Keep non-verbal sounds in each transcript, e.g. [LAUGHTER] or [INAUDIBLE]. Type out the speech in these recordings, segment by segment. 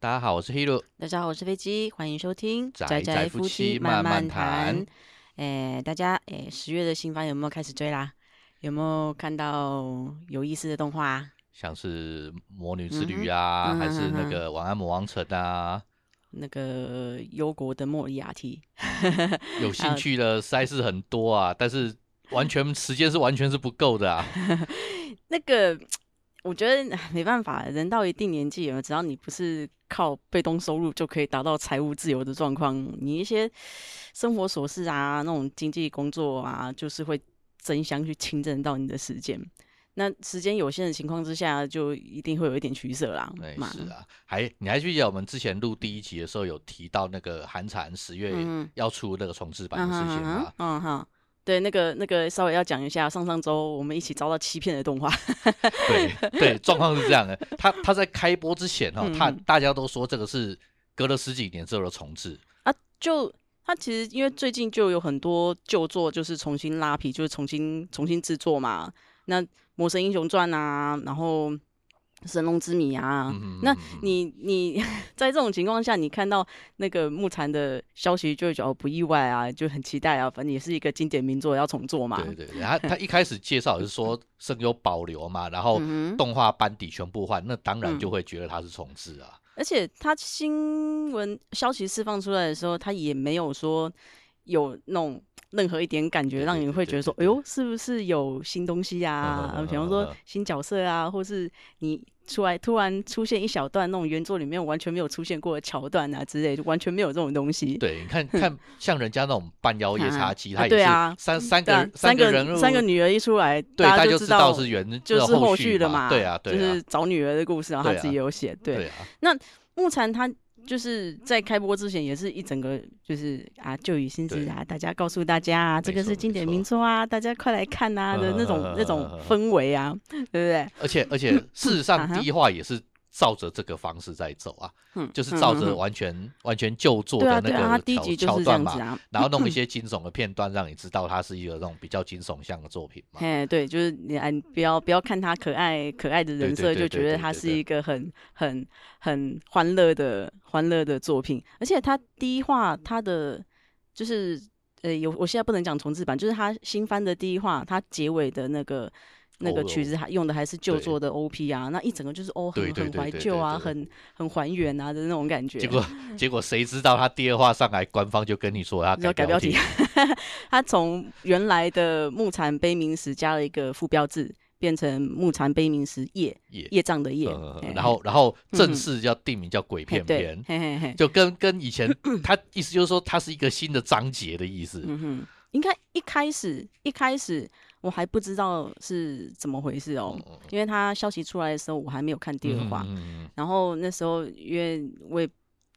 大家好，我是 Hero。大家好，我是飞机，欢迎收听宅宅夫妻慢慢谈。哎，大家哎，十月的新番有没有开始追啦？有没有看到有意思的动画？像是《魔女之旅》啊，还是那个《晚安魔王城》啊？那个忧国的莫里亚蒂。[LAUGHS] 有兴趣的赛事很多啊，但是完全时间是完全是不够的啊。[LAUGHS] 那个。我觉得没办法，人到一定年纪了，只要你不是靠被动收入就可以达到财务自由的状况，你一些生活琐事啊，那种经济工作啊，就是会争相去侵占到你的时间。那时间有限的情况之下，就一定会有一点取舍啦。是啊，还你还记得我们之前录第一集的时候有提到那个韩产十月要出那个重置版的事情吗？嗯哼。对，那个那个稍微要讲一下，上上周我们一起遭到欺骗的动画。对 [LAUGHS] 对，状况是这样的，他他在开播之前哦，他大家都说这个是隔了十几年之后的重置啊，就他其实因为最近就有很多旧作就是重新拉皮，就是重新重新制作嘛，那《魔神英雄传》啊，然后。神龙之谜啊，那你你 [LAUGHS] 在这种情况下，你看到那个木禅的消息，就会觉得不意外啊，就很期待啊。反正也是一个经典名作，要重做嘛。对对对，他他一开始介绍是说声优保留嘛，然后动画班底全部换，那当然就会觉得它是重置啊。而且他新闻消息释放出来的时候，他也没有说有那种。任何一点感觉，让你会觉得说：“哎呦，是不是有新东西啊？比方说新角色啊，或是你出来突然出现一小段那种原作里面完全没有出现过的桥段啊之类，就完全没有这种东西。”对，你看看像人家那种半妖夜叉姬，他也是三三个三个人三个女儿一出来，大家就知道是原就是后续的嘛。对啊，就是找女儿的故事，然后他自己有写。对，那木禅他。就是在开播之前，也是一整个就是啊，旧雨新知啊，大家告诉大家啊，这个是经典名作啊，大家快来看呐的那种 [LAUGHS] 那种氛围啊，对不对？而且而且，事实上第一话也是。照着这个方式在走啊，就是照着完全完全旧作的那个桥桥段嘛，然后弄一些惊悚的片段，让你知道它是一个那种比较惊悚向的作品嘛。哎，对，就是你哎，不要不要看他可爱可爱的人设，就觉得他是一个很很很欢乐的欢乐的作品。而且他第一话他的就是呃，有我现在不能讲重置版，就是他新番的第一话，他结尾的那个。那个曲子还用的还是旧作的 OP 啊，那一整个就是哦很很怀旧啊，很很还原啊的那种感觉。结果 [LAUGHS] 结果谁知道他第二话上来，官方就跟你说他改标题，[LAUGHS] 他从原来的木禅悲鸣时加了一个副标志，变成木禅悲鸣时业业障的业，然后然后正式叫定名叫鬼片片，就跟跟以前他意思就是说它是一个新的章节的意思。嗯哼，应该一开始一开始。我还不知道是怎么回事哦，因为他消息出来的时候，我还没有看第二话。然后那时候，因为我也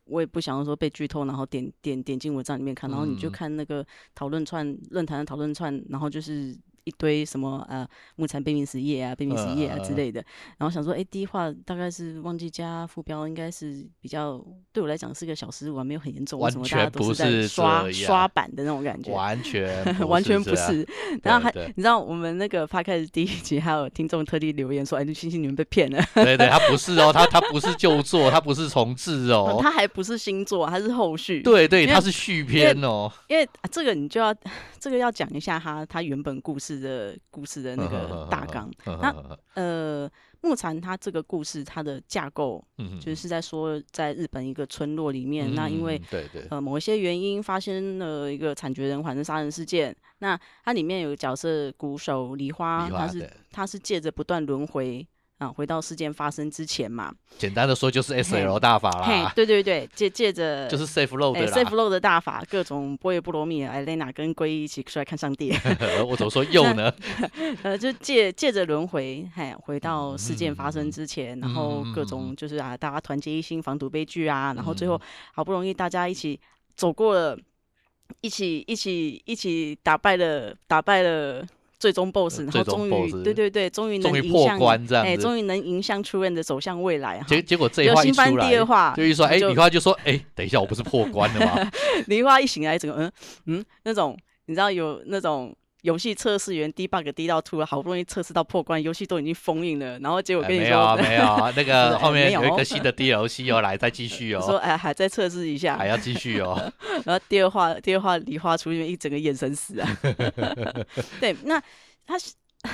我也不想说被剧透，然后点点点进文章里面看，然后你就看那个讨论串论坛的讨论串，然后就是。一堆什么呃木材悲鸣实业啊悲鸣实业啊之类的，然后想说哎第一话大概是忘记加副标，应该是比较对我来讲是个小失误，没有很严重。完全不是刷刷版的那种感觉，完全完全不是。然后还你知道我们那个发开始第一集还有听众特地留言说哎星星你们被骗了。对对，他不是哦，他他不是旧作，[LAUGHS] 他不是重置哦，他还不是新作，他是后续。对对，他是续篇哦。因为这个你就要这个要讲一下他他原本故事。的故事的那个 [LAUGHS] 大纲，[LAUGHS] [LAUGHS] 那呃，木禅他这个故事它的架构，就是在说，在日本一个村落里面，那因为对对呃某一些原因发生了一个惨绝人寰的杀人事件，那它里面有个角色鼓手梨花，他是他是借着不断轮回。啊，回到事件发生之前嘛，简单的说就是 S L 大法啦。对对对，借借着就是 Safe Load 的 Safe Load 的大法，各种波耶波罗蜜、艾蕾娜跟龟一起出来看上帝。[LAUGHS] 我怎么说又呢？[LAUGHS] 呃，就借借着轮回，嘿，回到事件发生之前，然后各种就是啊，大家团结一心防堵悲剧啊，然后最后好不容易大家一起走过了，一起一起一起打败了打败了。最终 BOSS，然后终于，对对对，终于能破关这样哎，终于能迎向出任的走向未来。结结果这一话一出来，第二话就一说，哎，梨花就说，哎，等一下，我不是破关了吗？[LAUGHS] 梨花一醒来，整个嗯嗯，那种你知道有那种游戏测试员 debug 低到吐了，好不容易测试到破关，游戏都已经封印了，然后结果跟你说没有没有，[LAUGHS] 那个后面有一个新的 DLC 又来，再继续哦。[LAUGHS] 说哎，还在测试一下，还要继续哦。[LAUGHS] 然后第二话，第二话梨花出现一整个眼神死啊。对，那他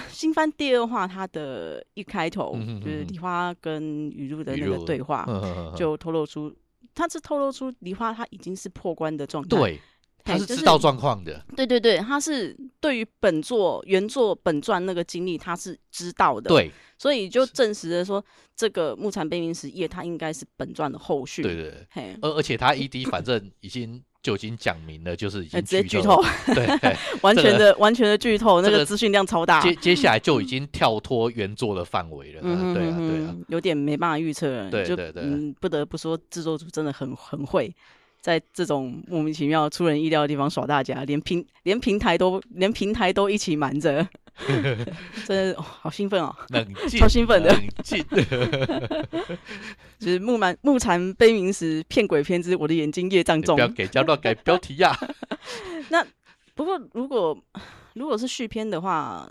新番第二话，他的一开头就是梨花跟雨露的那个对话，就透露出，他是透露出梨花他已经是破关的状态。对。他是知道状况的，对对对，他是对于本作原作本传那个经历，他是知道的，对，所以就证实了说，这个木禅悲鸣时夜，他应该是本传的后续，对对对，而而且他 ED 反正已经就已经讲明了，就是已经直接剧透，对，[LAUGHS] 完全的完全的剧透，那个资讯量超大，接接下来就已经跳脱原作的范围了，嗯，对啊对啊，有点没办法预测，对对对，嗯，不得不说制作组真的很很会。在这种莫名其妙、出人意料的地方耍大家，连平连平台都连平台都一起瞒着，[LAUGHS] 真的好兴奋哦！冷静，超兴奋的。冷静，就是木满木蝉悲鸣时，骗鬼片之我的眼睛业障重。不要给加乱改标题呀！[LAUGHS] 那不过如果如果是续篇的话，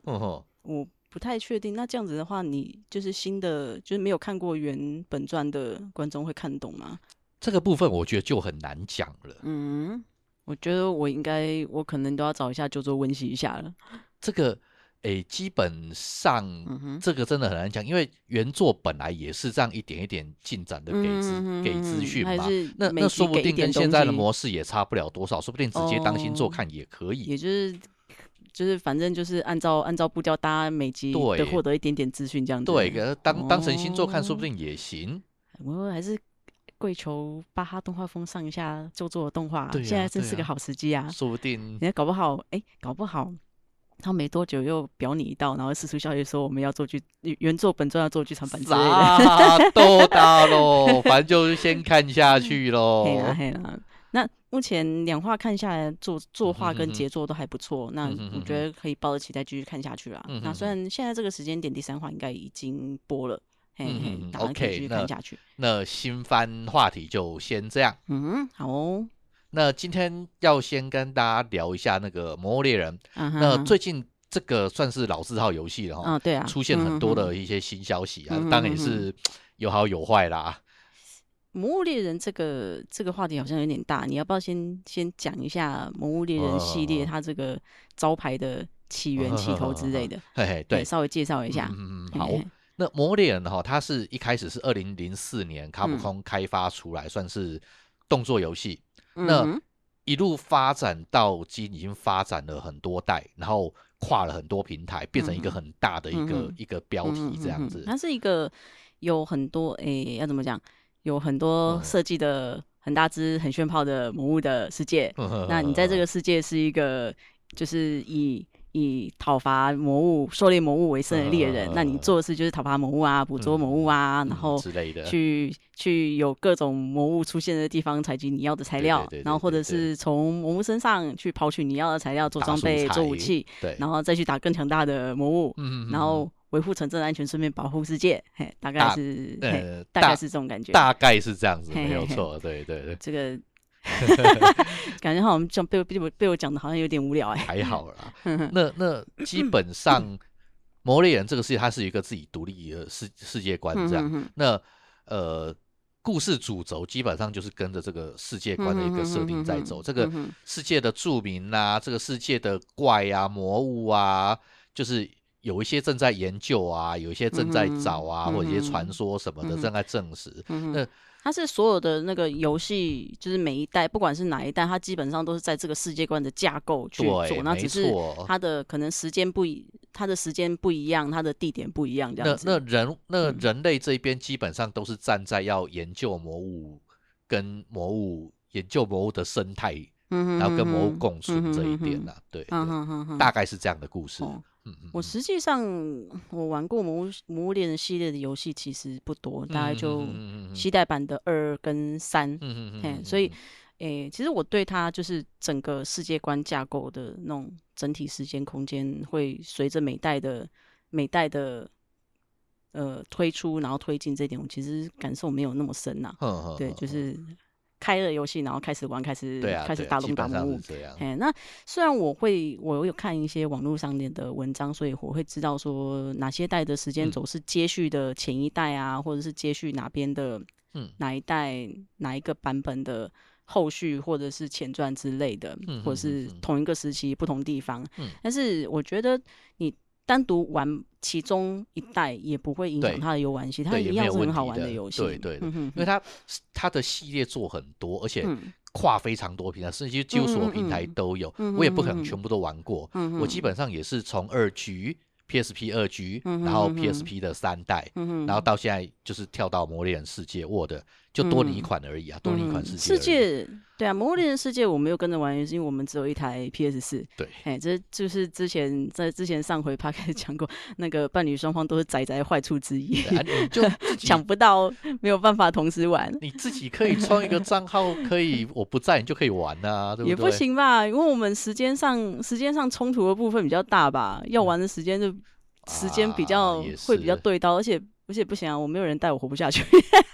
我不太确定。那这样子的话，你就是新的，就是没有看过原本传的观众会看懂吗？这个部分我觉得就很难讲了。嗯，我觉得我应该，我可能都要找一下，就做温习一下了。这个，诶，基本上，这个真的很难讲，因为原作本来也是这样一点一点进展的，给资给资讯嘛。那那说不定跟现在的模式也差不了多少，说不定直接当新作看也可以。也就是就是反正就是按照按照步调，大家每集对获得一点点资讯这样子。对，当当成星座看，说不定也行。我还是。跪求巴哈动画风上一下做做动画，现在真是个好时机啊！说不定，人家搞不好，哎，搞不好他没多久又表你一道，然后四处消息说我们要做剧原作本传要做剧场版之类的，都大喽，[LAUGHS] 反正就是先看下去喽。嘿啦嘿啦，那目前两话看下来，作作画跟杰作都还不错，那我觉得可以抱着期待继续看下去啦。那虽然现在这个时间点第三话应该已经播了。嗯，OK，那那新番话题就先这样。嗯，好哦。那今天要先跟大家聊一下那个《魔物猎人》。那最近这个算是老字号游戏了哈。啊，对啊。出现很多的一些新消息啊，当然也是有好有坏啦。《魔物猎人》这个这个话题好像有点大，你要不要先先讲一下《魔物猎人》系列它这个招牌的起源、起头之类的？嘿嘿，对，稍微介绍一下。嗯嗯，好。那《魔猎人》哈，它是一开始是二零零四年卡普空开发出来，算是动作游戏。那一路发展到今，已经发展了很多代，然后跨了很多平台，变成一个很大的一个一个标题这样子。它是一个有很多诶，要怎么讲？有很多设计的很大只、很炫炮的魔物的世界。那你在这个世界是一个，就是以。以讨伐魔物、狩猎魔物为生的猎人，那你做的事就是讨伐魔物啊，捕捉魔物啊，然后之类的，去去有各种魔物出现的地方采集你要的材料，然后或者是从魔物身上去刨取你要的材料做装备、做武器，对，然后再去打更强大的魔物，嗯，然后维护城镇安全，顺便保护世界，嘿，大概是，呃，大概是这种感觉，大概是这样子，没有错，对对对，这个。[LAUGHS] 感觉好像像被被我被我讲的好像有点无聊哎，还好啦。[LAUGHS] 那那基本上《魔猎人》这个世界它是一个自己独立的世世界观这样。那呃，故事主轴基本上就是跟着这个世界观的一个设定在走。这个世界的著名啊，这个世界的怪啊、魔物啊，就是有一些正在研究啊，有一些正在找啊，或者一些传说什么的正在证实。那它是所有的那个游戏，就是每一代，不管是哪一代，它基本上都是在这个世界观的架构去做，那只是它的可能时间不一，它的时间不一样，它的地点不一样，这样子。那那人那人类这边基本上都是站在要研究魔物跟魔物研究魔物的生态，然后跟魔物共存这一点呢，对，大概是这样的故事。我实际上我玩过《魔魔物猎人》系列的游戏其实不多，大概就期待版的二跟三，嗯所以诶，其实我对它就是整个世界观架构的那种整体时间空间，会随着每代的每代的呃推出，然后推进这点，我其实感受没有那么深呐。对，就是开了游戏，然后开始玩，开始开始打龙打魔物。哎，那虽然我会，我有看一些网络上面的文章，所以我会知道说哪些代的时间轴是接续的前一代啊，或者是接续哪边的，嗯，哪一代哪一个版本的后续，或者是前传之类的，或者是同一个时期不同地方。嗯，但是我觉得你。单独玩其中一代也不会影响它的游玩性，它一样是很好玩的游戏。对对，因为它它的系列做很多，而且跨非常多平台，甚至几乎所有平台都有。我也不可能全部都玩过，我基本上也是从二局。PSP 二 G，然后 PSP 的三代，然后到现在就是跳到魔力人世界 Word，就多你一款而已啊，多你一款世界。世界对啊，魔猎人世界我没有跟着玩，是因为我们只有一台 PS 四。对，哎，这就是之前在之前上回 p 开始讲过，那个伴侣双方都是宅宅坏处之一，就抢不到，没有办法同时玩。你自己可以创一个账号，可以我不在你就可以玩啊，对不对？也不行吧，因为我们时间上时间上冲突的部分比较大吧，要玩的时间就。时间比较会比较对到，而且而且不行啊，我没有人带我活不下去。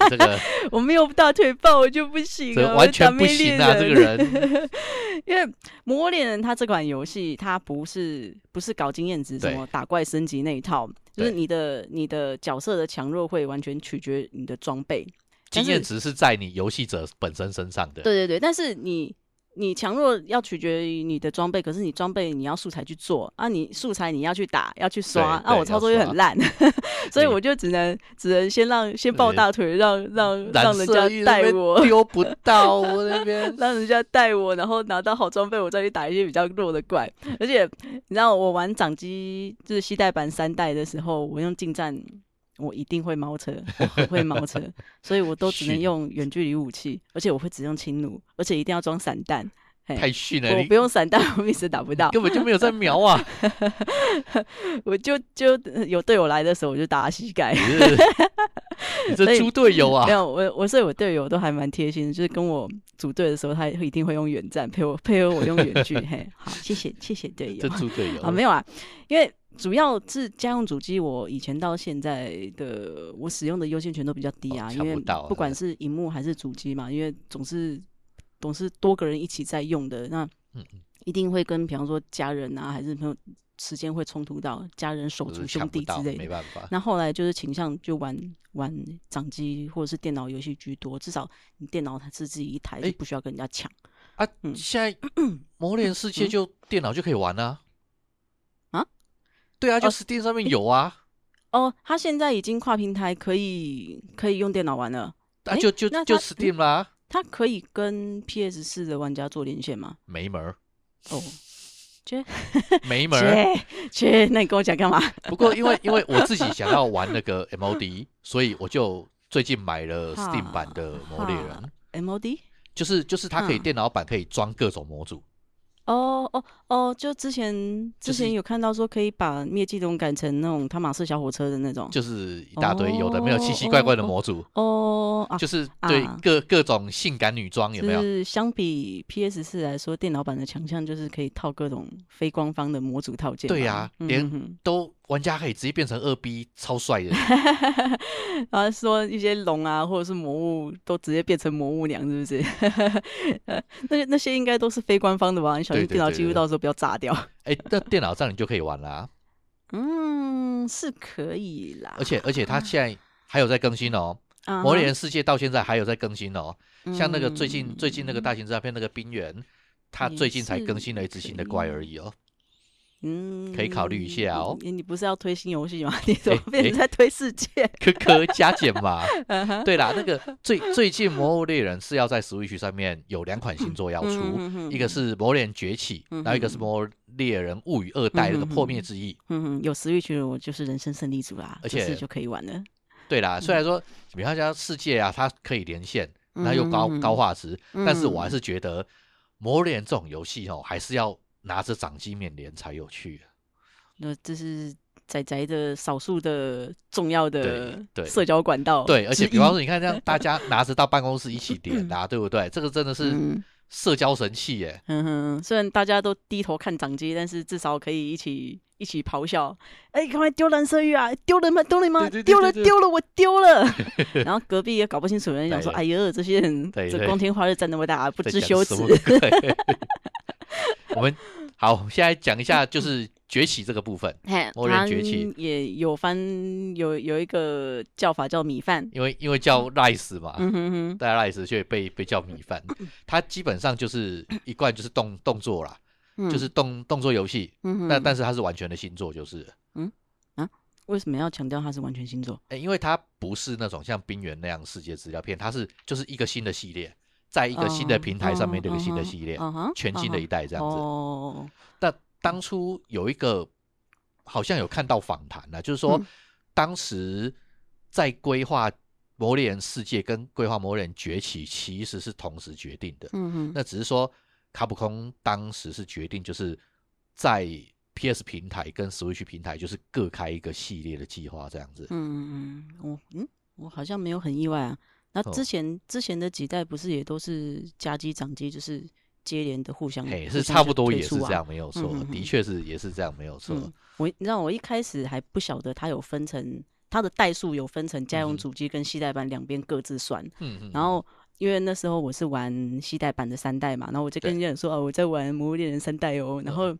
这个 [LAUGHS] 我没有大腿抱我就不行了，完全不行啊，这个人。[LAUGHS] 因为魔猎人他这款游戏，它不是不是搞经验值，什么打怪升级那一套，就是你的你的角色的强弱会完全取决你的装备，经验值是在你游戏者本身身上的。对对对，但是你。你强弱要取决于你的装备，可是你装备你要素材去做啊，你素材你要去打要去刷，啊，我操作又很烂，[LAUGHS] 所以我就只能只能先让先抱大腿，让让让人家带我丢不 [LAUGHS] 到我那边，让人家带我，然后拿到好装备，我再去打一些比较弱的怪。而且你知道我玩掌机就是西代版三代的时候，我用近战。我一定会猫车，我很会猫车，[LAUGHS] 所以我都只能用远距离武器，而且我会只用轻弩，而且一定要装散弹。太逊了！我不用散弹，我一直打不到，根本就没有在瞄啊！[LAUGHS] 我就就有队友来的时候，我就打膝盖。[LAUGHS] 你这猪队友啊！没有我，我所以我队友都还蛮贴心的，就是跟我组队的时候，他一定会用远战陪我配合我用远距。嘿，好，谢谢谢谢队友。这猪队友啊，没有啊，因为。主要是家用主机，我以前到现在的我使用的优先权都比较低啊，因为不管是荧幕还是主机嘛，因为总是总是多个人一起在用的，那一定会跟比方说家人啊，还是朋友时间会冲突到家人、手足、兄弟之类的，没办法。那后来就是倾向就玩玩掌机或者是电脑游戏居多，至少你电脑它是自己一台，就不需要跟人家抢啊。现在 [CLEARS THROAT] 魔联世界就电脑就可以玩啊。对啊，就 Steam 上面有啊。哦，他现在已经跨平台，可以可以用电脑玩了。啊，就就就 Steam 啦。它可以跟 PS 四的玩家做连线吗？没门儿。哦，[LAUGHS] 切，没门儿。切，那你跟我讲干嘛？不过因为 [LAUGHS] 因为我自己想要玩那个 MOD，所以我就最近买了 Steam 版的魔猎人。MOD 就是就是它可以电脑版可以装各种模组。哦哦哦！就之前之前有看到说可以把灭迹龙改成那种汤马士小火车的那种，就是一大堆有的没有奇奇怪怪的模组哦，就是对各各种性感女装有没有？是相比 PS 四来说，电脑版的强项就是可以套各种非官方的模组套件。对呀，连都。玩家可以直接变成二 B，超帅的。[LAUGHS] 然后说一些龙啊，或者是魔物，都直接变成魔物娘，是不是？[LAUGHS] 那那些应该都是非官方的吧？你小心电脑记录到时候不要炸掉。哎，那电脑上你就可以玩啦。嗯，是可以啦。而且而且它现在还有在更新哦，《魔猎世界》到现在还有在更新哦。像那个最近最近那个大型诈骗那个冰原，它最近才更新了一只新的怪而已哦。嗯，可以考虑一下哦。你不是要推新游戏吗？[LAUGHS] 你怎么变成在推世界？科科加减嘛。[LAUGHS] 对啦，那个最最近《魔物猎人》是要在 Switch 上面有两款新作要出，一个是《魔猎人崛起》，然后一个是《魔猎人物语二代》那个破灭之翼。嗯哼，有 Switch 我就是人生胜利组啦，而且就可以玩了。对啦，虽然说比方讲世界啊，它可以连线，那又高高画质，但是我还是觉得《魔猎人》这种游戏哦，还是要。拿着掌机面连才有趣，那这是仔仔的少数的重要的社交管道。对，而且比方说，你看这样，大家拿着到办公室一起 [LAUGHS] 点啊，对不对？这个真的是社交神器耶。嗯哼，虽然大家都低头看掌机，但是至少可以一起。一起咆哮，哎，赶快丢蓝色玉啊！丢了吗？丢了吗？丢了，丢了，我丢了。[LAUGHS] 然后隔壁也搞不清楚，人想说，哎呦，这些人这光天化日站那么大，不知羞耻。[LAUGHS] 我们好，现在讲一下就是崛起这个部分。魔人崛起也有翻有有一个叫法叫米饭，因为因为叫 rice 嘛，大家 rice 所以被被叫米饭。它基本上就是 [COUGHS] 一贯就是动动作啦，就是动动作游戏。但但是它是完全的星座，就是嗯啊，为什么要强调它是完全星座？哎，因为它不是那种像冰原那样世界资料片，它是就是一个新的系列。在一个新的平台上面，这个新的系列，全新的一代这样子。但当初有一个好像有看到访谈呢，就是说当时在规划《魔猎人世界》跟规划《魔猎人崛起》其实是同时决定的。嗯那只是说卡普空当时是决定，就是在 PS 平台跟 Switch 平台，就是各开一个系列的计划这样子。嗯嗯嗯，我嗯我好像没有很意外啊。那之前之前的几代不是也都是加机掌机，就是接连的互相，是差不多也是这样，没有错，的确是也是这样，没有错。我你知道我一开始还不晓得它有分成它的代数有分成家用主机跟系代版两边各自算，嗯嗯，然后因为那时候我是玩系代版的三代嘛，然后我就跟人家说哦我在玩魔物猎人三代哦，然后。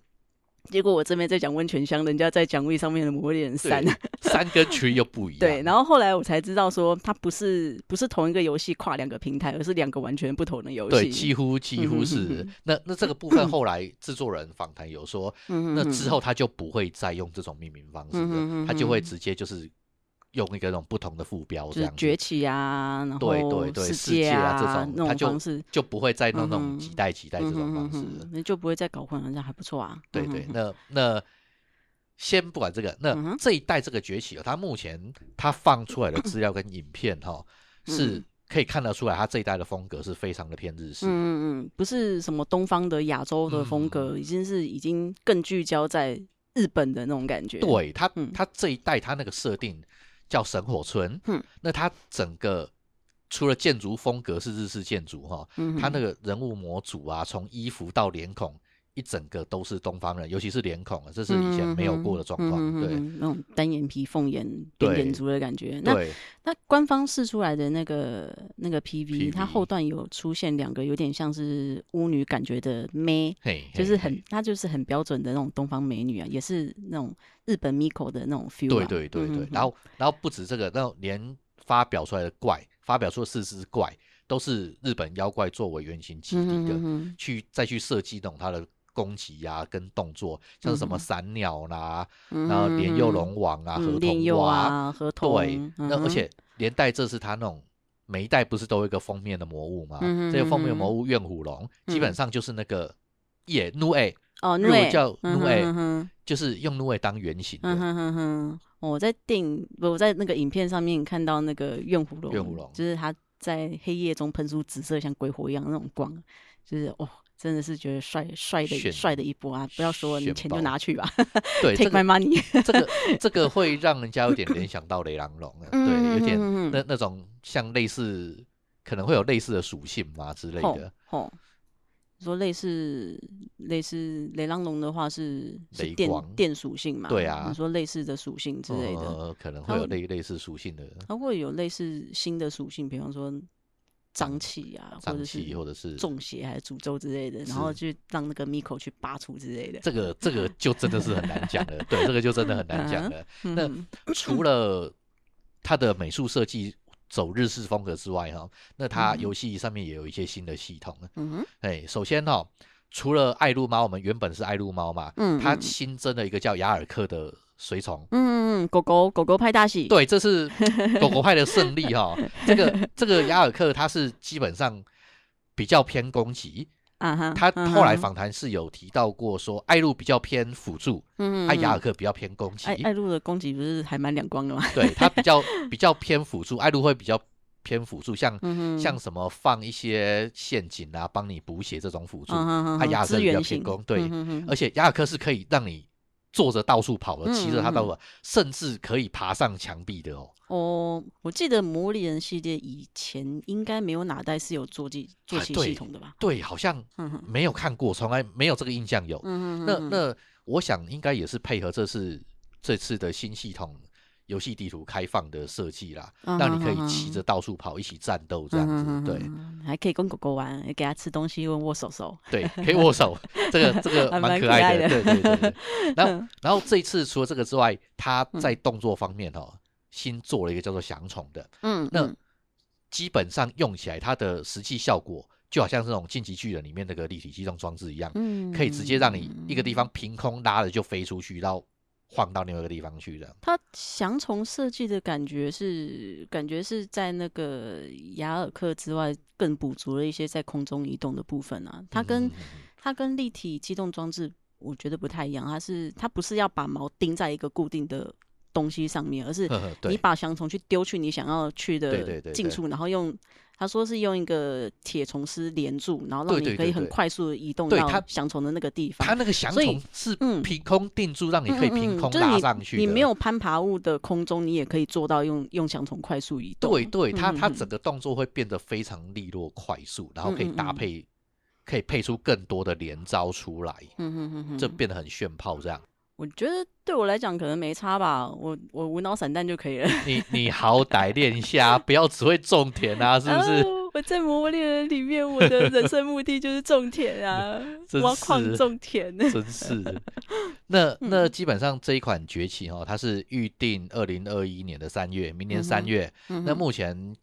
结果我这边在讲温泉乡，人家在讲位上面的魔猎人三，三跟群又不一样。[LAUGHS] 对，然后后来我才知道说，它不是不是同一个游戏跨两个平台，而是两个完全不同的游戏。对，几乎几乎是。那那这个部分后来制作人访谈有说，那之后他就不会再用这种命名方式了，他就会直接就是。用一个那种不同的副标，这样崛起啊，然后对对对，世界啊这种，他就就不会再弄那种几代几代这种方式，那就不会再搞混了，这样还不错啊。对对，那那先不管这个，那这一代这个崛起啊，它目前它放出来的资料跟影片哈，是可以看得出来，他这一代的风格是非常的偏日式，嗯嗯嗯，不是什么东方的亚洲的风格，已经是已经更聚焦在日本的那种感觉。对他，他这一代他那个设定。叫神火村，嗯，那它整个除了建筑风格是日式建筑哈，嗯，它那个人物模组啊，从衣服到脸孔，一整个都是东方人，尤其是脸孔啊，这是以前没有过的状况，对，那种单眼皮凤眼扁眼族的感觉。那那官方试出来的那个那个 PV，它后段有出现两个有点像是巫女感觉的妹，就是很，它就是很标准的那种东方美女啊，也是那种。日本 Miko 的那种 feel，对对对对，然后然后不止这个，那连发表出来的怪，发表出的四只怪，都是日本妖怪作为原型基地的，去再去设计那种它的攻击呀跟动作，像什么闪鸟啦，然后莲幼龙王啊，合同啊，合同，对，那而且连带这是他那种每一代不是都有一个封面的魔物吗？这个封面魔物怨虎龙，基本上就是那个野怒 A。哦，怒尾叫怒尾，就是用怒尾当原型的。我在电影，我在那个影片上面看到那个怨虎龙，怨虎龙就是他在黑夜中喷出紫色像鬼火一样那种光，就是哇，真的是觉得帅帅的帅的一波啊！不要说你钱就拿去吧，对，[LAUGHS] Take my money。这个这个会让人家有点联 [LAUGHS] 想到雷狼龙，对，有点那那种像类似，可能会有类似的属性嘛之类的。哦说类似类似雷狼龙的话是雷电电属性嘛？对啊，你说类似的属性之类的，可能会有类类似属性的。它会有类似新的属性，比方说瘴气啊，或者是或者是中邪还是诅咒之类的，然后去让那个 Miko 去拔除之类的。这个这个就真的是很难讲了，[LAUGHS] 对，这个就真的很难讲了。那除了它的美术设计。走日式风格之外，哈，那它游戏上面也有一些新的系统嗯哼，哎，首先哈，除了爱撸猫，我们原本是爱撸猫嘛，嗯，它新增了一个叫雅尔克的随从，嗯嗯，狗狗狗狗派大喜，对，这是 [LAUGHS] 狗狗派的胜利哈。这个这个雅尔克他是基本上比较偏攻击。啊哈，他后来访谈是有提到过，说艾露比较偏辅助，嗯，艾雅尔克比较偏攻击。艾艾露的攻击不是还蛮两光的吗？[LAUGHS] 对他比较比较偏辅助，艾露会比较偏辅助，像像什么放一些陷阱啊，帮你补血这种辅助。艾雅尔克比较偏攻，对，而且雅尔克是可以让你坐着到处跑的，骑着它到处，甚至可以爬上墙壁的哦。哦，我记得魔力人系列以前应该没有哪代是有坐骑坐骑系统的吧？对，好像没有看过，从来没有这个印象有。那那我想应该也是配合这次这次的新系统。游戏地图开放的设计啦，让你可以骑着到处跑，一起战斗这样子，对，还可以跟狗狗玩，给它吃东西，握握手手，对，[LAUGHS] 可以握手，这个 [LAUGHS] 这个蛮可爱的，对对对。[LAUGHS] 然后然后这一次除了这个之外，它在动作方面哦，新做了一个叫做翔宠的，嗯，那基本上用起来它的实际效果就好像这种晋级巨人里面那个立体机动装置一样，嗯，可以直接让你一个地方凭空拉了就飞出去，然后。换到另外一个地方去的。它翔虫设计的感觉是，感觉是在那个雅尔克之外，更补足了一些在空中移动的部分啊。它跟它跟立体机动装置，我觉得不太一样。它是它不是要把毛钉在一个固定的东西上面，而是你把翔虫去丢去你想要去的近处，然后用。他说是用一个铁虫丝连住，然后让你可以很快速的移动到翔虫的那个地方。它那个翔虫是凭空定住，让你可以凭空拉上去。你没有攀爬物的空中，你也可以做到用用翔虫快速移动。对对，它它整个动作会变得非常利落快速，然后可以搭配，可以配出更多的连招出来。嗯嗯嗯嗯，这变得很炫炮这样。我觉得对我来讲可能没差吧，我我无脑散弹就可以了。你你好歹练一下，不要只会种田啊，是不是？[LAUGHS] 我在魔猎人里面，我的人生目的就是种田啊，[LAUGHS] 挖矿种田。真 [LAUGHS] 是。那那基本上这一款崛起哦，它是预定二零二一年的三月，明年三月。那目前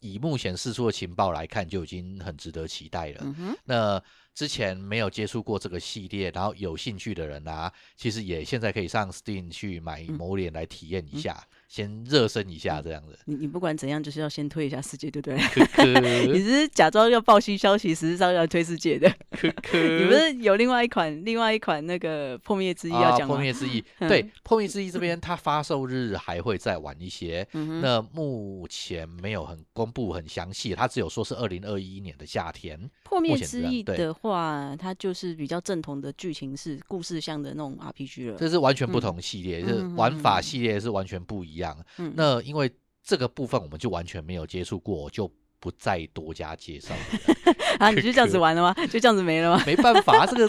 以目前释出的情报来看，就已经很值得期待了。那。之前没有接触过这个系列，然后有兴趣的人啊，其实也现在可以上 Steam 去买《魔脸》来体验一下。先热身一下，这样子。你你不管怎样，就是要先推一下世界，对不对？[LAUGHS] 你是假装要报新消息，实际上要推世界的。你不是有另外一款，另外一款那个破灭之翼要讲吗？破灭之翼，[LAUGHS] 对，破灭之翼这边它发售日还会再晚一些。那目前没有很公布很详细，它只有说是二零二一年的夏天。破灭之翼的话，它就是比较正统的剧情是故事向的那种 RPG 了。这是完全不同系列，是玩法系列是完全不一样。嗯，那因为这个部分我们就完全没有接触过，就。不再多加介绍 [LAUGHS] 啊！你就这样子玩了吗？就这样子没了吗？[LAUGHS] 没办法，这个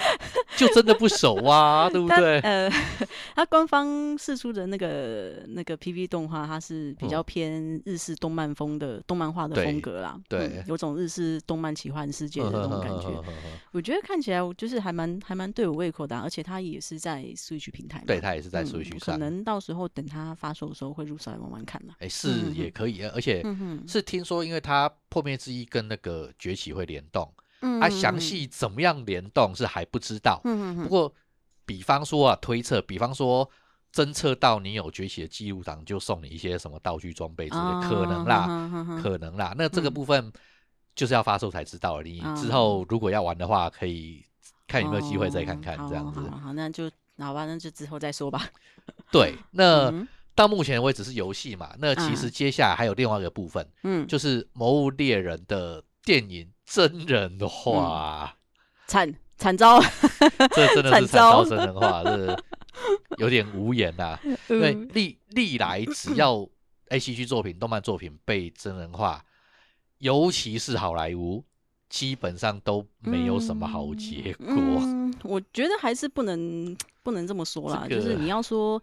就真的不熟啊，[LAUGHS] 对不对？呃，它官方试出的那个那个 PV 动画，它是比较偏日式动漫风的动漫画的风格啦，对，有种日式动漫奇幻世界的那种感觉。我觉得看起来就是还蛮还蛮对我胃口的，而且它也是在 Switch 平台，对，它也是在 Switch 上。可能到时候等它发售的时候会入手来玩玩看啦。哎，是也可以，而且是听说，因为它。破灭之一跟那个崛起会联动，啊，详细怎么样联动是还不知道。不过，比方说啊，推测，比方说侦测到你有崛起的记录档，就送你一些什么道具装备之类，可能啦，可能啦。那这个部分就是要发售才知道。你之后如果要玩的话，可以看有没有机会再看看这样子。好，那就好吧，那就之后再说吧。对，那。[LAUGHS] 到目前为止是游戏嘛？那其实接下来还有另外一个部分，嗯，就是《魔物猎人》的电影真人化，惨惨遭，[LAUGHS] 这真的是惨遭真人化，这 [LAUGHS] 有点无言呐。因为历历来只要 [LAUGHS] A C G 作品、动漫作品被真人化，尤其是好莱坞，基本上都没有什么好结果。我觉得还是不能不能这么说啦，就是你要说。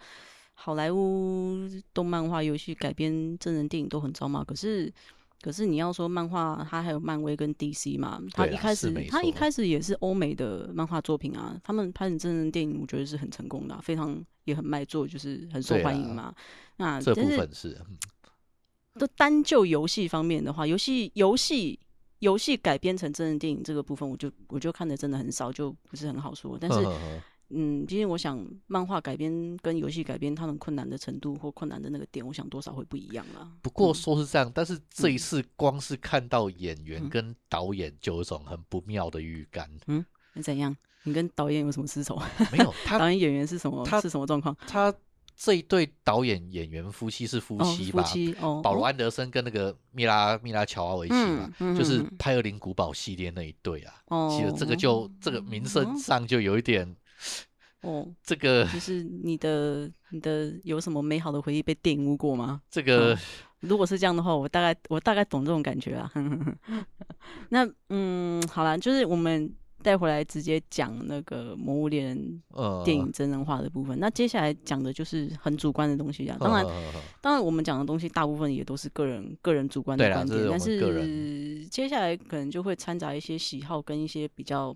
好莱坞动漫画、游戏改编真人电影都很糟嘛，可是，可是你要说漫画，它还有漫威跟 DC 嘛？它一开始，它一开始也是欧美的漫画作品啊。他们拍成真人电影，我觉得是很成功的，非常也很卖座，就是很受欢迎嘛。那这部分是，都单就游戏方面的话，游戏游戏游戏改编成真人电影这个部分，我就我就看的真的很少，就不是很好说。但是。嗯，今天我想漫画改编跟游戏改编，他们困难的程度或困难的那个点，我想多少会不一样啦。不过说是这样，但是这一次光是看到演员跟导演，就有一种很不妙的预感。嗯，那怎样？你跟导演有什么私仇？[LAUGHS] 没有，他 [LAUGHS] 导演演员是什么？他是什么状况？他这一对导演演员夫妻是夫妻吧？夫妻哦。保罗安德森跟那个米拉米拉乔阿维奇嘛，就是《派尔林古堡》系列那一对啊。哦。其实这个就这个名声上就有一点。[LAUGHS] 哦，这个就是你的你的有什么美好的回忆被玷污过吗？这个如果是这样的话，我大概我大概懂这种感觉啊。[LAUGHS] 那嗯，好了，就是我们。带回来直接讲那个《魔物猎人》电影真人化的部分。那接下来讲的就是很主观的东西啊。当然，当然我们讲的东西大部分也都是个人个人主观的观点。但是接下来可能就会掺杂一些喜好跟一些比较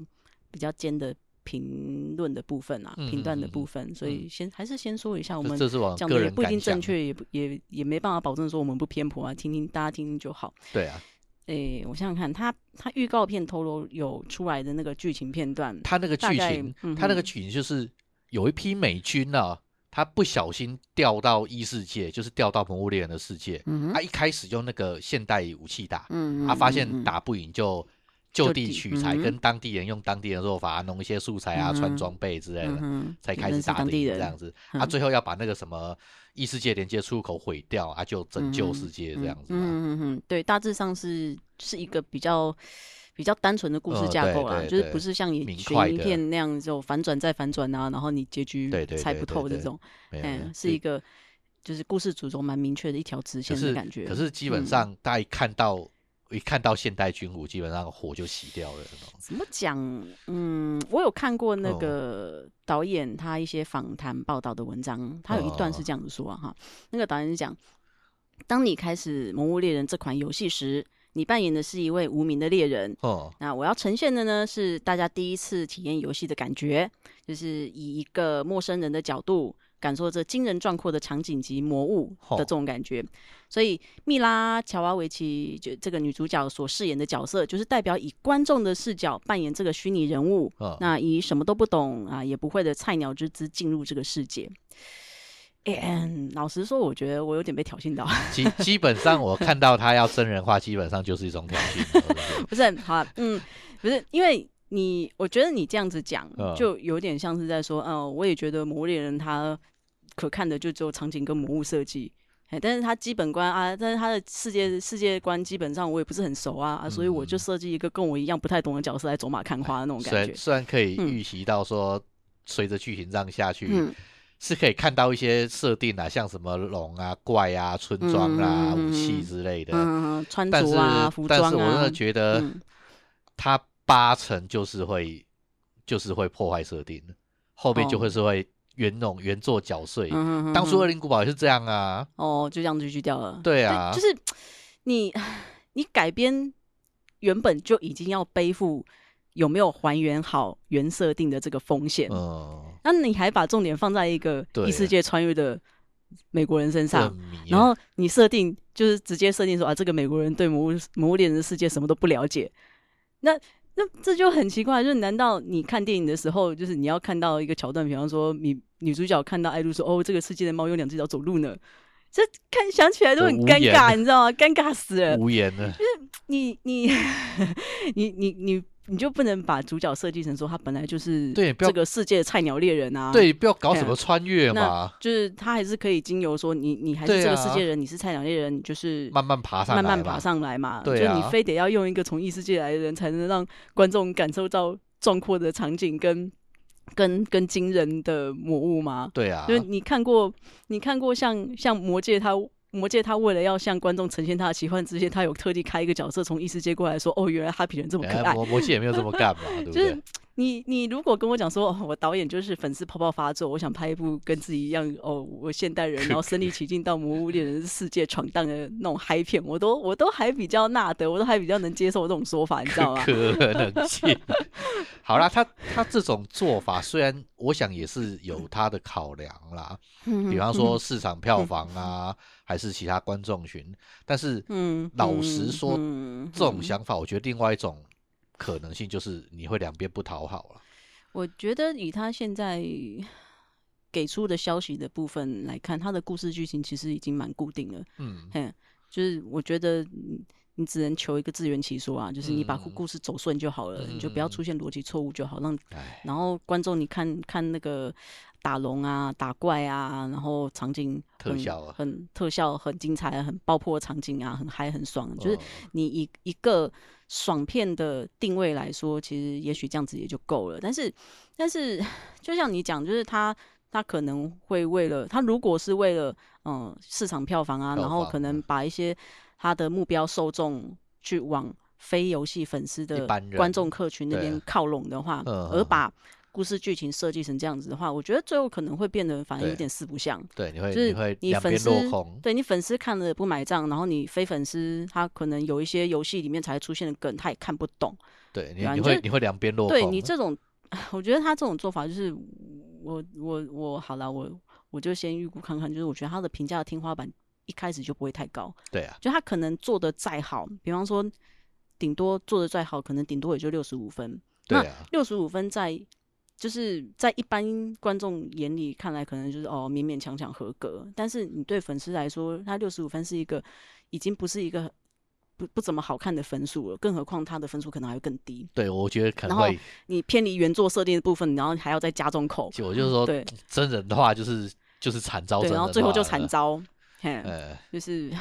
比较尖的评论的部分啊，评断的部分。所以先还是先说一下，我们讲的也不一定正确，也不也也没办法保证说我们不偏颇啊。听听大家听听就好。对啊。诶，我想想看，他他预告片透露有出来的那个剧情片段，他那个剧情，他那个剧情就是有一批美军啊，他不小心掉到异世界，就是掉到魔物猎人的世界，他一开始用那个现代武器打，嗯他发现打不赢就。就地取材，跟当地人用当地的做法弄一些素材啊，穿装备之类的，才开始打敌这样子。他最后要把那个什么异世界连接出口毁掉，啊，就拯救世界这样子。嗯嗯嗯，对，大致上是是一个比较比较单纯的故事架构啦，就是不是像你悬疑片那样就反转再反转啊，然后你结局猜不透这种。嗯，是一个就是故事主轴蛮明确的一条直线的感觉。可是基本上大家看到。一看到现代军武，基本上火就熄掉了。怎么讲？嗯，我有看过那个导演他一些访谈报道的文章，他有一段是这样子说哈。那个导演是讲，当你开始《魔物猎人》这款游戏时，你扮演的是一位无名的猎人。哦，那我要呈现的呢是大家第一次体验游戏的感觉，就是以一个陌生人的角度。感受这惊人壮阔的场景及魔物的这种感觉，所以蜜拉乔瓦维奇就这个女主角所饰演的角色，就是代表以观众的视角扮演这个虚拟人物，那以什么都不懂啊也不会的菜鸟之姿进入这个世界。嗯，老实说，我觉得我有点被挑衅到。[LAUGHS] 基基本上，我看到他要真人化，基本上就是一种挑衅。[LAUGHS] 不是好，嗯，不是因为。你我觉得你这样子讲，就有点像是在说，嗯，我也觉得《魔猎人》他可看的就只有场景跟魔物设计，哎，但是他基本观啊，但是他的世界世界观基本上我也不是很熟啊，所以我就设计一个跟我一样不太懂的角色来走马看花的那种感觉。虽然可以预习到说，随着剧情这样下去，是可以看到一些设定啊，像什么龙啊、怪啊、村庄啊、武器之类的，嗯穿着啊、服装啊，但是我真的觉得他。八成就是会，就是会破坏设定的，后面就会是会原弄原作搅碎。当初《恶灵古堡》也是这样啊。哦，就这样就去掉了。对啊，就是你你改编原本就已经要背负有没有还原好原设定的这个风险。嗯。那你还把重点放在一个异世界穿越的美国人身上，然后你设定就是直接设定说啊，这个美国人对魔物魔物猎人的世界什么都不了解，那。那这就很奇怪，就是难道你看电影的时候，就是你要看到一个桥段，比方说你女主角看到艾露说：“哦，这个世界的猫有两只脚走路呢。”这看想起来都很尴尬，你知道吗？尴尬死了，无言了。就是你你你 [LAUGHS] 你你。你就不能把主角设计成说他本来就是对这个世界的菜鸟猎人啊？对，不要搞什么穿越嘛。就是他还是可以经由说你你还是这个世界人，你是菜鸟猎人，你就是慢慢爬上慢慢爬上来嘛。对啊，就你非得要用一个从异世界来的人才能让观众感受到壮阔的场景跟跟跟惊人的魔物吗？对啊，就是你看过你看过像像魔界他。魔界他为了要向观众呈现他的奇幻之线，他有特地开一个角色从异世界过来说：“哦，原来哈皮人这么可爱。”魔魔界也没有这么干嘛，[LAUGHS] 对不对？你你如果跟我讲说，我导演就是粉丝泡泡发作，我想拍一部跟自己一样哦，我现代人，然后身临其境到魔物猎人世界闯荡的那种嗨片，我都我都还比较纳得，我都还比较能接受这种说法，你知道吗？可能性。[LAUGHS] 好啦，他他这种做法虽然我想也是有他的考量啦，比方说市场票房啊，还是其他观众群，但是嗯，老实说，这种想法，我觉得另外一种。可能性就是你会两边不讨好了。我觉得以他现在给出的消息的部分来看，他的故事剧情其实已经蛮固定了。嗯，嘿，就是我觉得你只能求一个自圆其说啊，就是你把故事走顺就好了，你就不要出现逻辑错误就好，让然后观众你看看那个。打龙啊、打怪啊，然后场景特效很特效很精彩、很爆破场景啊，很嗨很爽。就是你一一个爽片的定位来说，其实也许这样子也就够了。但是，但是就像你讲，就是他他可能会为了他如果是为了嗯市场票房啊，然后可能把一些他的目标受众去往非游戏粉丝的观众客群那边靠拢的话，而把故事剧情设计成这样子的话，我觉得最后可能会变得反而有点四不像。对，你会就是你粉丝对你粉丝看了不买账，然后你非粉丝他可能有一些游戏里面才出现的梗，他也看不懂。对，你你会你会两边落空。对你这种，[LAUGHS] 我觉得他这种做法就是我我我好了，我我就先预估看看，就是我觉得他的评价的天花板一开始就不会太高。对啊，就他可能做的再好，比方说顶多做的再好，可能顶多也就六十五分。那六十五分在。就是在一般观众眼里看来，可能就是哦勉勉强强合格。但是你对粉丝来说，他六十五分是一个已经不是一个不不怎么好看的分数了。更何况他的分数可能还会更低。对，我觉得可能会你偏离原作设定的部分，然后还要再加重扣。我就是说，对真人的话就是就是惨遭，然后最后就惨遭，呃，就是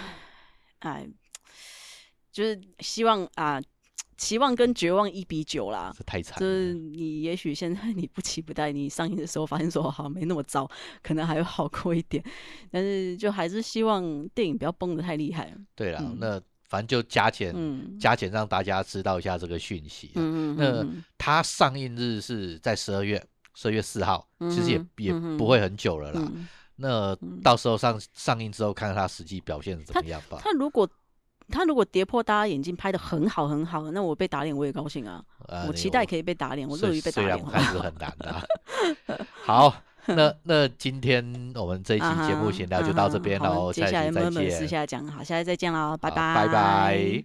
哎，就是希望啊。期望跟绝望一比九啦，这太惨。就是你也许现在你不期不待，你上映的时候发现说好像没那么糟，可能还会好过一点。但是就还是希望电影不要崩的太厉害。对了，那反正就加钱，加钱让大家知道一下这个讯息。嗯嗯。那它上映日是在十二月，十二月四号，其实也也不会很久了啦。那到时候上上映之后，看看它实际表现怎么样吧。他如果他如果跌破大家眼镜拍的很好很好，那我被打脸我也高兴啊！我期待可以被打脸，我乐于被打脸。虽然是很难的。[LAUGHS] 好，那那今天我们这一期节目闲聊就到这边喽，接下来再见。私下讲，好，下次再见喽，拜拜，拜拜。